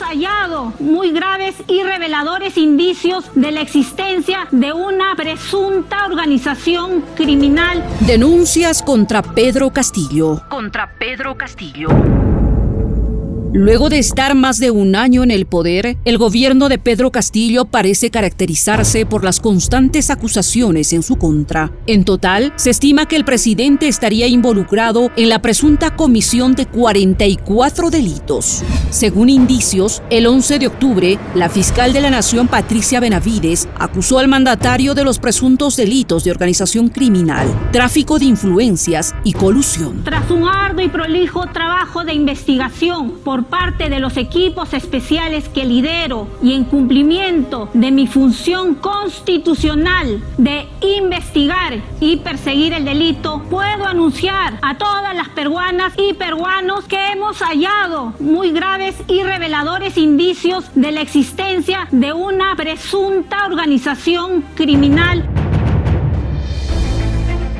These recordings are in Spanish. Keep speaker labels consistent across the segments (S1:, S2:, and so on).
S1: hallado muy graves y reveladores indicios de la existencia de una presunta organización criminal.
S2: Denuncias contra Pedro Castillo. Contra Pedro Castillo. Luego de estar más de un año en el poder, el gobierno de Pedro Castillo parece caracterizarse por las constantes acusaciones en su contra. En total, se estima que el presidente estaría involucrado en la presunta comisión de 44 delitos. Según indicios, el 11 de octubre, la fiscal de la Nación Patricia Benavides acusó al mandatario de los presuntos delitos de organización criminal, tráfico de influencias y colusión.
S1: Tras un arduo y prolijo trabajo de investigación por parte de los equipos especiales que lidero y en cumplimiento de mi función constitucional de investigar y perseguir el delito, puedo anunciar a todas las peruanas y peruanos que hemos hallado muy graves y reveladores indicios de la existencia de una presunta organización criminal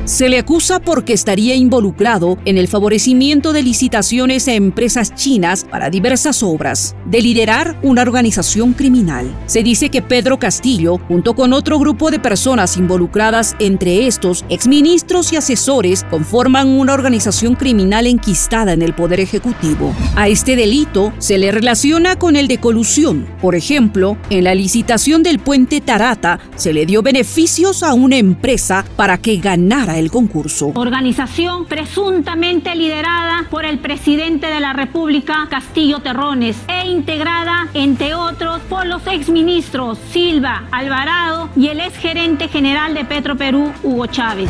S2: se le acusa porque estaría involucrado en el favorecimiento de licitaciones a empresas chinas para diversas obras, de liderar una organización criminal. Se dice que Pedro Castillo, junto con otro grupo de personas involucradas, entre estos exministros y asesores, conforman una organización criminal enquistada en el Poder Ejecutivo. A este delito se le relaciona con el de colusión. Por ejemplo, en la licitación del puente Tarata se le dio beneficios a una empresa para que ganara el concurso.
S1: Organización presuntamente liderada por el presidente de la República, Castillo Terrones, e integrada, entre otros, por los exministros Silva, Alvarado y el exgerente general de Petro Perú, Hugo Chávez.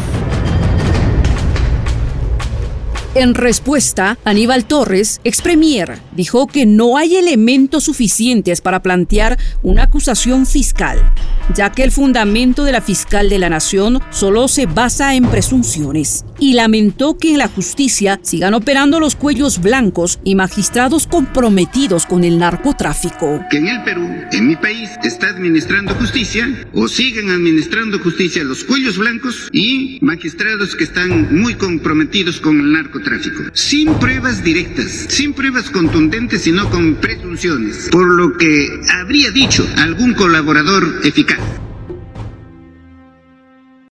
S2: En respuesta, Aníbal Torres, ex premier, dijo que no hay elementos suficientes para plantear una acusación fiscal, ya que el fundamento de la fiscal de la nación solo se basa en presunciones, y lamentó que en la justicia sigan operando los cuellos blancos y magistrados comprometidos con el narcotráfico.
S3: Que en el Perú, en mi país, está administrando justicia o siguen administrando justicia los cuellos blancos y magistrados que están muy comprometidos con el narcotráfico sin pruebas directas, sin pruebas contundentes, sino con presunciones, por lo que habría dicho algún colaborador eficaz.